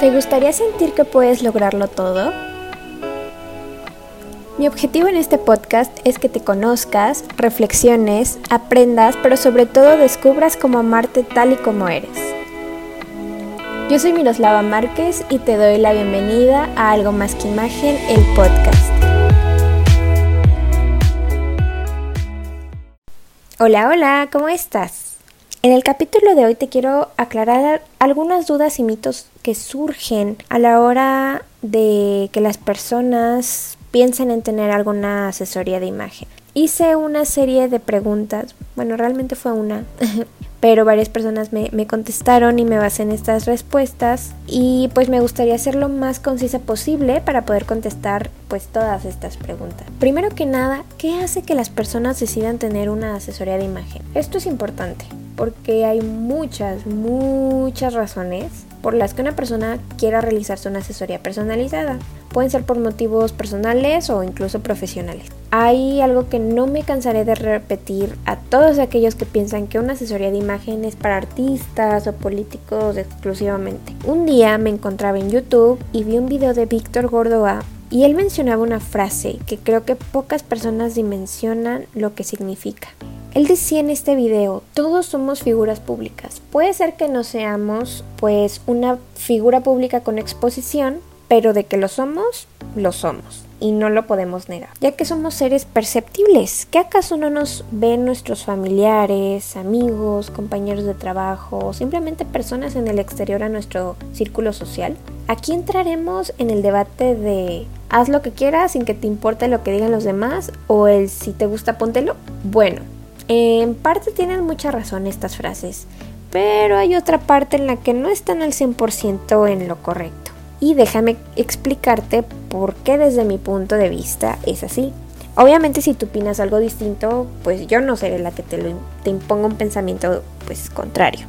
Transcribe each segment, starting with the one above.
¿Te gustaría sentir que puedes lograrlo todo? Mi objetivo en este podcast es que te conozcas, reflexiones, aprendas, pero sobre todo descubras cómo amarte tal y como eres. Yo soy Miroslava Márquez y te doy la bienvenida a Algo Más que Imagen, el podcast. Hola, hola, ¿cómo estás? En el capítulo de hoy te quiero aclarar algunas dudas y mitos que surgen a la hora de que las personas piensen en tener alguna asesoría de imagen. Hice una serie de preguntas, bueno, realmente fue una, pero varias personas me, contestaron y me basé en estas respuestas y pues me gustaría ser lo más concisa posible para poder contestar pues todas estas preguntas. Primero que nada, ¿qué hace que las personas decidan tener una asesoría de imagen? Esto es importante porque hay muchas, muchas razones por las que una persona quiera realizarse una asesoría personalizada. Pueden ser por motivos personales o incluso profesionales. Hay algo que no me cansaré de repetir a todos aquellos que piensan que una asesoría de imagen es para artistas o políticos exclusivamente. Un día me encontraba en YouTube y vi un video de Víctor Gordoa y él mencionaba una frase que creo que pocas personas dimensionan lo que significa. Él decía en este video, todos somos figuras públicas. Puede ser que no seamos pues una figura pública con exposición, pero de que lo somos, lo somos. Y no lo podemos negar, ya que somos seres perceptibles. ¿Qué acaso no nos ven nuestros familiares, amigos, compañeros de trabajo simplemente personas en el exterior a nuestro círculo social? Aquí entraremos en el debate de haz lo que quieras sin que te importe lo que digan los demás o el si te gusta póntelo. Bueno, en parte tienen mucha razón estas frases, pero hay otra parte en la que no están al 100% en lo correcto. Y déjame explicarte por qué desde mi punto de vista es así. Obviamente si tú opinas algo distinto, pues yo no seré la que te, te imponga un pensamiento pues contrario.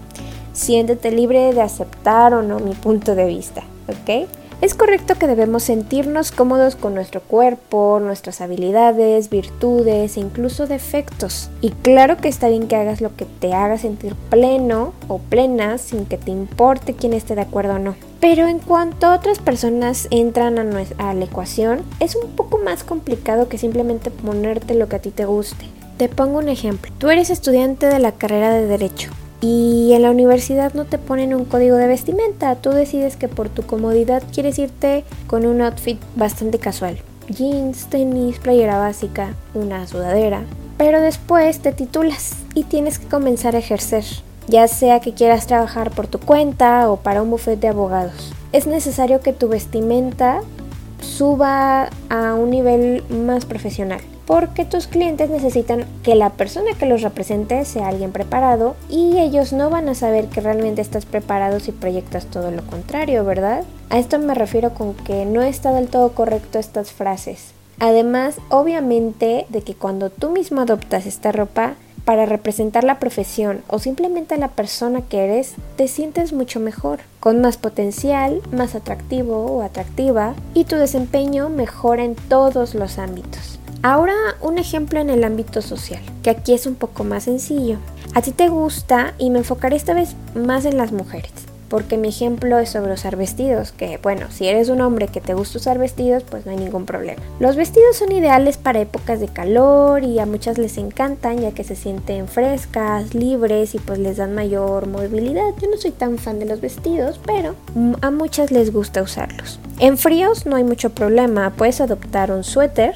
Siéntete libre de aceptar o no mi punto de vista, ¿ok? Es correcto que debemos sentirnos cómodos con nuestro cuerpo, nuestras habilidades, virtudes e incluso defectos. Y claro que está bien que hagas lo que te haga sentir pleno o plena sin que te importe quién esté de acuerdo o no. Pero en cuanto otras personas entran a, a la ecuación, es un poco más complicado que simplemente ponerte lo que a ti te guste. Te pongo un ejemplo. Tú eres estudiante de la carrera de Derecho y en la universidad no te ponen un código de vestimenta, tú decides que por tu comodidad quieres irte con un outfit bastante casual. Jeans, tenis, playera básica, una sudadera. Pero después te titulas y tienes que comenzar a ejercer, ya sea que quieras trabajar por tu cuenta o para un bufete de abogados. Es necesario que tu vestimenta suba a un nivel más profesional porque tus clientes necesitan que la persona que los represente sea alguien preparado y ellos no van a saber que realmente estás preparado si proyectas todo lo contrario, ¿verdad? A esto me refiero con que no está del todo correcto estas frases. Además, obviamente, de que cuando tú mismo adoptas esta ropa, para representar la profesión o simplemente la persona que eres, te sientes mucho mejor, con más potencial, más atractivo o atractiva y tu desempeño mejora en todos los ámbitos. Ahora un ejemplo en el ámbito social, que aquí es un poco más sencillo. A ti te gusta y me enfocaré esta vez más en las mujeres, porque mi ejemplo es sobre usar vestidos, que bueno, si eres un hombre que te gusta usar vestidos, pues no hay ningún problema. Los vestidos son ideales para épocas de calor y a muchas les encantan ya que se sienten frescas, libres y pues les dan mayor movilidad. Yo no soy tan fan de los vestidos, pero a muchas les gusta usarlos. En fríos no hay mucho problema, puedes adoptar un suéter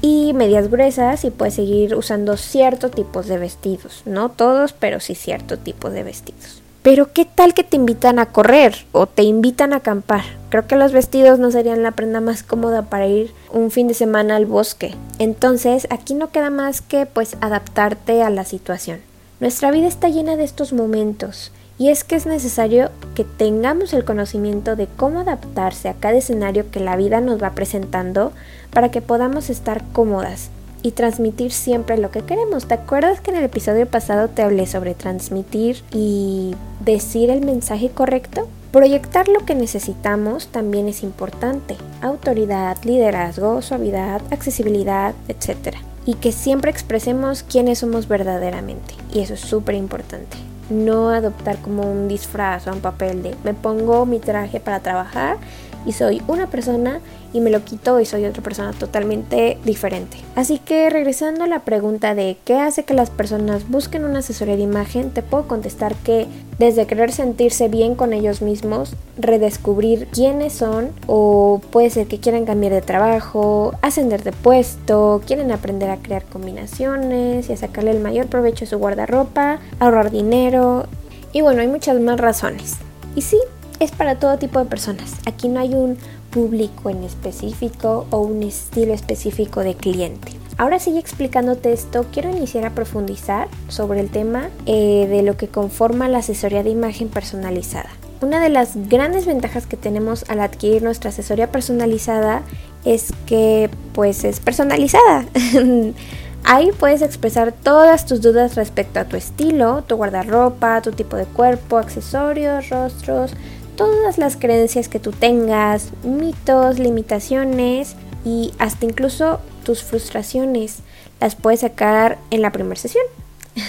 y medias gruesas y puedes seguir usando ciertos tipos de vestidos, no todos, pero sí cierto tipo de vestidos. Pero ¿qué tal que te invitan a correr o te invitan a acampar? Creo que los vestidos no serían la prenda más cómoda para ir un fin de semana al bosque. Entonces, aquí no queda más que pues adaptarte a la situación. Nuestra vida está llena de estos momentos y es que es necesario que tengamos el conocimiento de cómo adaptarse a cada escenario que la vida nos va presentando para que podamos estar cómodas y transmitir siempre lo que queremos. ¿Te acuerdas que en el episodio pasado te hablé sobre transmitir y decir el mensaje correcto? Proyectar lo que necesitamos también es importante. Autoridad, liderazgo, suavidad, accesibilidad, etc. Y que siempre expresemos quiénes somos verdaderamente. Y eso es súper importante. no adoptar como un disfraz o un papel de me pongo mi traje para trabajar y soy una persona y me lo quito y soy otra persona totalmente diferente. Así que regresando a la pregunta de qué hace que las personas busquen una asesoría de imagen, te puedo contestar que desde querer sentirse bien con ellos mismos, redescubrir quiénes son o puede ser que quieran cambiar de trabajo, ascender de puesto, quieren aprender a crear combinaciones y a sacarle el mayor provecho a su guardarropa, ahorrar dinero y bueno, hay muchas más razones. Y sí, es para todo tipo de personas. Aquí no hay un público en específico o un estilo específico de cliente. Ahora sigue explicándote esto, quiero iniciar a profundizar sobre el tema eh, de lo que conforma la asesoría de imagen personalizada. Una de las grandes ventajas que tenemos al adquirir nuestra asesoría personalizada es que pues es personalizada. Ahí puedes expresar todas tus dudas respecto a tu estilo, tu guardarropa, tu tipo de cuerpo, accesorios, rostros, todas las creencias que tú tengas, mitos, limitaciones y hasta incluso tus frustraciones las puedes sacar en la primera sesión.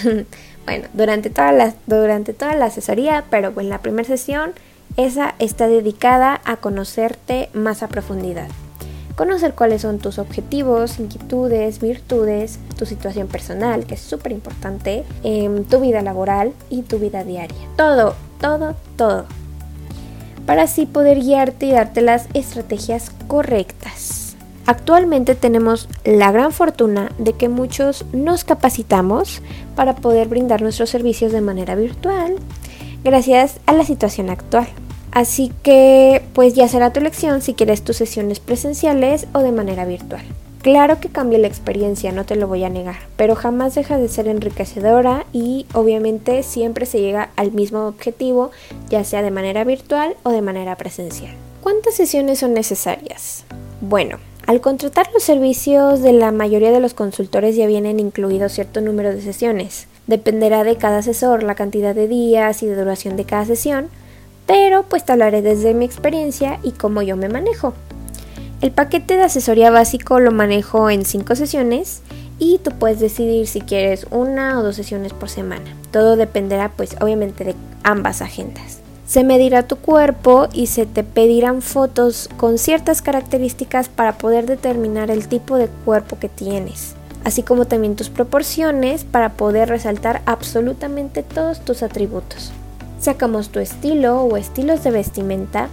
bueno, durante toda, la, durante toda la asesoría, pero en la primera sesión esa está dedicada a conocerte más a profundidad. Conocer cuáles son tus objetivos, inquietudes, virtudes, tu situación personal, que es súper importante, em, tu vida laboral y tu vida diaria. Todo, todo, todo para así poder guiarte y darte las estrategias correctas. Actualmente tenemos la gran fortuna de que muchos nos capacitamos para poder brindar nuestros servicios de manera virtual gracias a la situación actual. Así que pues ya será tu elección si quieres tus sesiones presenciales o de manera virtual. Claro que cambia la experiencia, no te lo voy a negar, pero jamás deja de ser enriquecedora y obviamente siempre se llega al mismo objetivo, ya sea de manera virtual o de manera presencial. ¿Cuántas sesiones son necesarias? Bueno, al contratar los servicios de la mayoría de los consultores ya vienen incluidos cierto número de sesiones. Dependerá de cada asesor la cantidad de días y de duración de cada sesión, pero pues te hablaré desde mi experiencia y cómo yo me manejo. El paquete de asesoría básico lo manejo en 5 sesiones y tú puedes decidir si quieres una o dos sesiones por semana. Todo dependerá pues obviamente de ambas agendas. Se medirá tu cuerpo y se te pedirán fotos con ciertas características para poder determinar el tipo de cuerpo que tienes, así como también tus proporciones para poder resaltar absolutamente todos tus atributos. Sacamos tu estilo o estilos de vestimenta,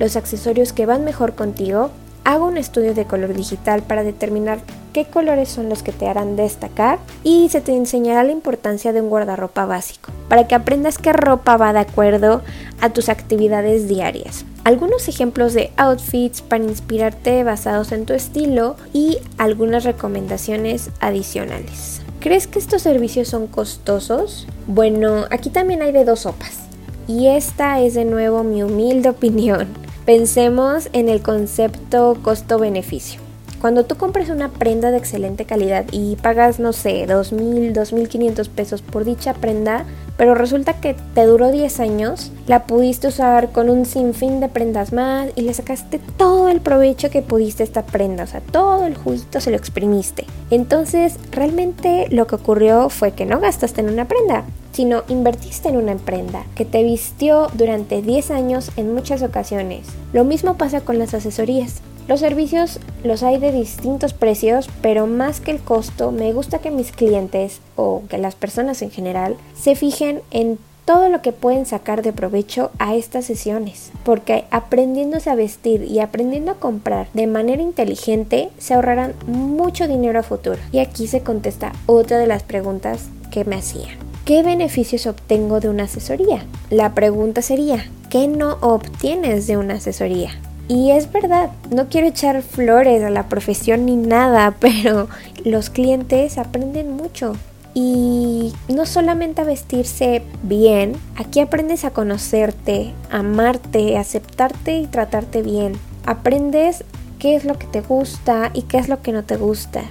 los accesorios que van mejor contigo Hago un estudio de color digital para determinar qué colores son los que te harán destacar y se te enseñará la importancia de un guardarropa básico para que aprendas qué ropa va de acuerdo a tus actividades diarias. Algunos ejemplos de outfits para inspirarte basados en tu estilo y algunas recomendaciones adicionales. ¿Crees que estos servicios son costosos? Bueno, aquí también hay de dos sopas. Y esta es de nuevo mi humilde opinión. Pensemos en el concepto costo-beneficio. Cuando tú compras una prenda de excelente calidad y pagas, no sé, 2.000, 2.500 pesos por dicha prenda, pero resulta que te duró 10 años, la pudiste usar con un sinfín de prendas más y le sacaste todo el provecho que pudiste a esta prenda, o sea, todo el juguito se lo exprimiste. Entonces, realmente lo que ocurrió fue que no gastaste en una prenda, sino invertiste en una prenda que te vistió durante 10 años en muchas ocasiones. Lo mismo pasa con las asesorías. Los servicios los hay de distintos precios, pero más que el costo, me gusta que mis clientes o que las personas en general se fijen en todo lo que pueden sacar de provecho a estas sesiones, porque aprendiéndose a vestir y aprendiendo a comprar de manera inteligente se ahorrarán mucho dinero a futuro. Y aquí se contesta otra de las preguntas que me hacían. ¿Qué beneficios obtengo de una asesoría? La pregunta sería, ¿qué no obtienes de una asesoría? Y es verdad, no quiero echar flores a la profesión ni nada, pero los clientes aprenden mucho. Y no solamente a vestirse bien, aquí aprendes a conocerte, amarte, aceptarte y tratarte bien. Aprendes qué es lo que te gusta y qué es lo que no te gusta.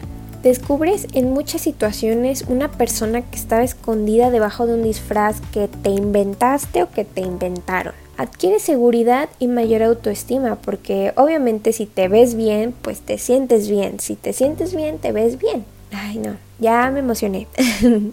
Descubres en muchas situaciones una persona que estaba escondida debajo de un disfraz que te inventaste o que te inventaron adquiere seguridad y mayor autoestima, porque obviamente si te ves bien, pues te sientes bien. Si te sientes bien, te ves bien. Ay, no, ya me emocioné.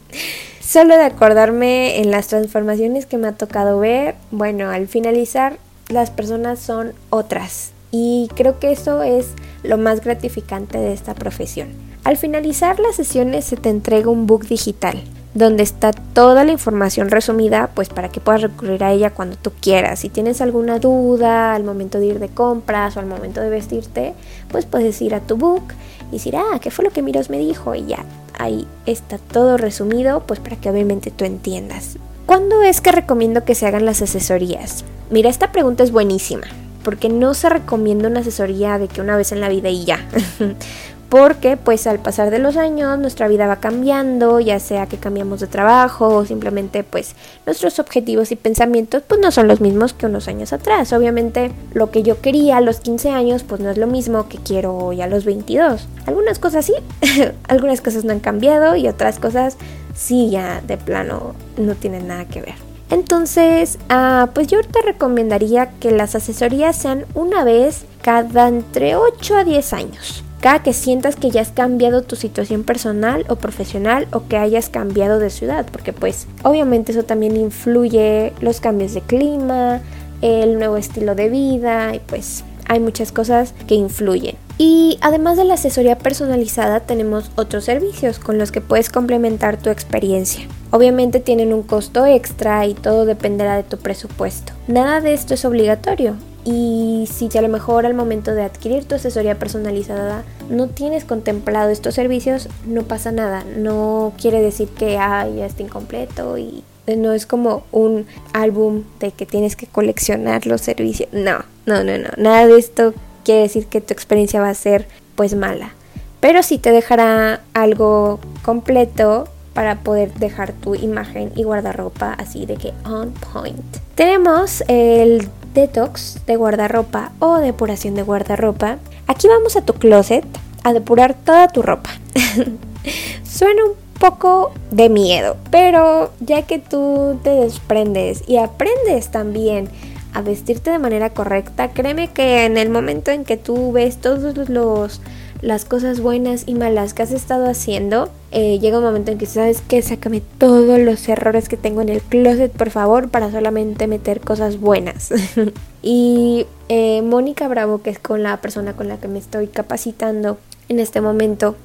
Solo de acordarme en las transformaciones que me ha tocado ver, bueno, al finalizar las personas son otras. Y creo que eso es lo más gratificante de esta profesión. Al finalizar las sesiones se te entrega un book digital donde está toda la información resumida, pues para que puedas recurrir a ella cuando tú quieras. Si tienes alguna duda al momento de ir de compras o al momento de vestirte, pues puedes ir a tu book y decir, ah, ¿qué fue lo que Miros me dijo? Y ya, ahí está todo resumido, pues para que obviamente tú entiendas. ¿Cuándo es que recomiendo que se hagan las asesorías? Mira, esta pregunta es buenísima, porque no se recomienda una asesoría de que una vez en la vida y ya. porque pues al pasar de los años nuestra vida va cambiando, ya sea que cambiamos de trabajo o simplemente pues nuestros objetivos y pensamientos pues no son los mismos que unos años atrás. Obviamente lo que yo quería a los 15 años pues no es lo mismo que quiero hoy a los 22. Algunas cosas sí, algunas cosas no han cambiado y otras cosas sí ya de plano no tienen nada que ver. Entonces, ah, pues yo te recomendaría que las asesorías sean una vez cada entre 8 a 10 años cada que sientas que ya has cambiado tu situación personal o profesional o que hayas cambiado de ciudad, porque pues obviamente eso también influye los cambios de clima, el nuevo estilo de vida y pues hay muchas cosas que influyen. Y además de la asesoría personalizada tenemos otros servicios con los que puedes complementar tu experiencia. Obviamente tienen un costo extra y todo dependerá de tu presupuesto. Nada de esto es obligatorio, y si a lo mejor al momento de adquirir tu asesoría personalizada no tienes contemplado estos servicios, no pasa nada. No quiere decir que ya está incompleto y no es como un álbum de que tienes que coleccionar los servicios. No, no, no, no. Nada de esto quiere decir que tu experiencia va a ser pues mala. Pero sí te dejará algo completo para poder dejar tu imagen y guardarropa así de que on point. Tenemos el detox de guardarropa o depuración de guardarropa. Aquí vamos a tu closet a depurar toda tu ropa. Suena un poco de miedo, pero ya que tú te desprendes y aprendes también a vestirte de manera correcta, créeme que en el momento en que tú ves todos los las cosas buenas y malas que has estado haciendo, eh, llega un momento en que sabes que sácame todos los errores que tengo en el closet, por favor, para solamente meter cosas buenas. y eh, Mónica Bravo, que es con la persona con la que me estoy capacitando en este momento,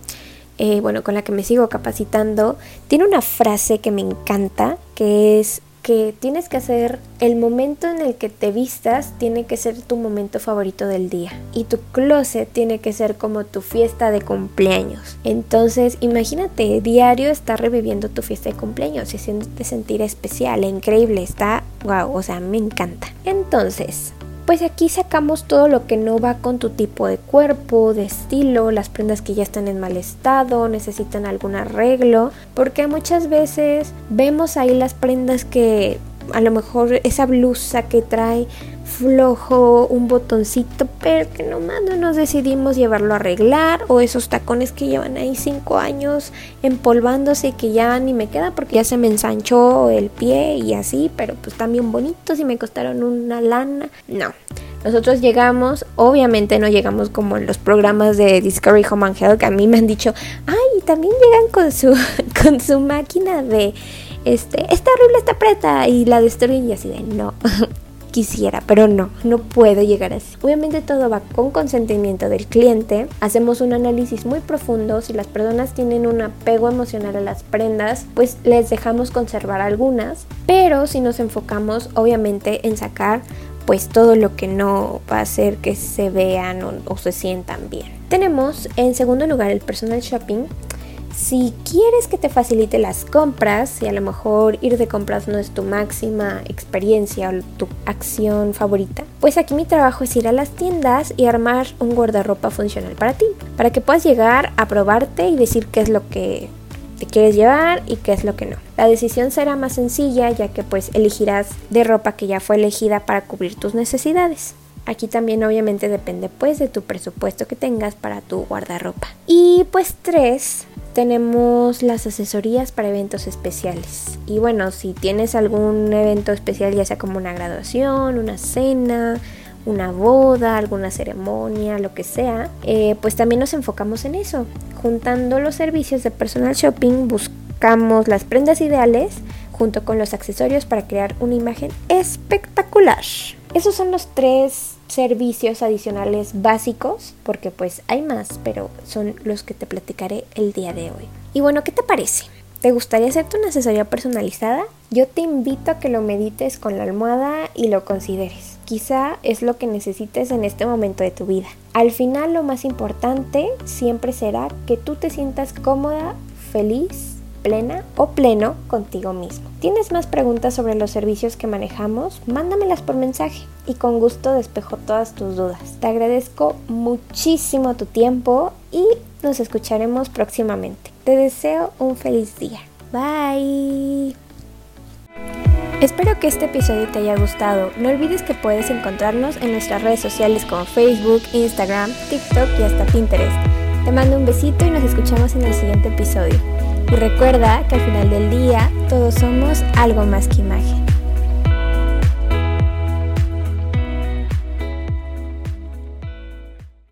eh, bueno, con la que me sigo capacitando, tiene una frase que me encanta, que es que tienes que hacer el momento en el que te vistas tiene que ser tu momento favorito del día y tu closet tiene que ser como tu fiesta de cumpleaños. Entonces, imagínate, diario estar reviviendo tu fiesta de cumpleaños y haciéndote sentir especial, e increíble, está wow, o sea, me encanta. Entonces, pues aquí sacamos todo lo que no va con tu tipo de cuerpo, de estilo, las prendas que ya están en mal estado, necesitan algún arreglo, porque muchas veces vemos ahí las prendas que a lo mejor esa blusa que trae flojo, un botoncito, pero que nomás no nos decidimos llevarlo a arreglar, o esos tacones que llevan ahí 5 años empolvándose que ya ni me queda porque ya se me ensanchó el pie y así, pero pues también bonitos y me costaron una lana. No. Nosotros llegamos, obviamente no llegamos como en los programas de Discovery Home and Health que a mí me han dicho, ay, también llegan con su, con su máquina de, este, esta horrible, esta preta y la destruyen y así de, no, quisiera, pero no, no puedo llegar así. Obviamente todo va con consentimiento del cliente. Hacemos un análisis muy profundo. Si las personas tienen un apego emocional a las prendas, pues les dejamos conservar algunas. Pero si nos enfocamos obviamente en sacar pues todo lo que no va a hacer que se vean o, o se sientan bien. Tenemos en segundo lugar el personal shopping si quieres que te facilite las compras, y a lo mejor ir de compras no es tu máxima experiencia o tu acción favorita, pues aquí mi trabajo es ir a las tiendas y armar un guardarropa funcional para ti, para que puedas llegar a probarte y decir qué es lo que te quieres llevar y qué es lo que no. La decisión será más sencilla ya que pues elegirás de ropa que ya fue elegida para cubrir tus necesidades. Aquí también obviamente depende pues de tu presupuesto que tengas para tu guardarropa. Y pues tres, tenemos las asesorías para eventos especiales. Y bueno, si tienes algún evento especial, ya sea como una graduación, una cena, una boda, alguna ceremonia, lo que sea, eh, pues también nos enfocamos en eso, juntando los servicios de personal shopping, buscamos las prendas ideales junto con los accesorios para crear una imagen espectacular. Esos son los tres servicios adicionales básicos, porque pues hay más, pero son los que te platicaré el día de hoy. Y bueno, ¿qué te parece? ¿Te gustaría hacerte una asesoría personalizada? Yo te invito a que lo medites con la almohada y lo consideres. Quizá es lo que necesites en este momento de tu vida. Al final lo más importante siempre será que tú te sientas cómoda, feliz plena o pleno contigo mismo. ¿Tienes más preguntas sobre los servicios que manejamos? Mándamelas por mensaje y con gusto despejo todas tus dudas. Te agradezco muchísimo tu tiempo y nos escucharemos próximamente. Te deseo un feliz día. Bye. Espero que este episodio te haya gustado. No olvides que puedes encontrarnos en nuestras redes sociales como Facebook, Instagram, TikTok y hasta Pinterest. Te mando un besito y nos escuchamos en el siguiente episodio. Y recuerda que al final del día todos somos algo más que imagen.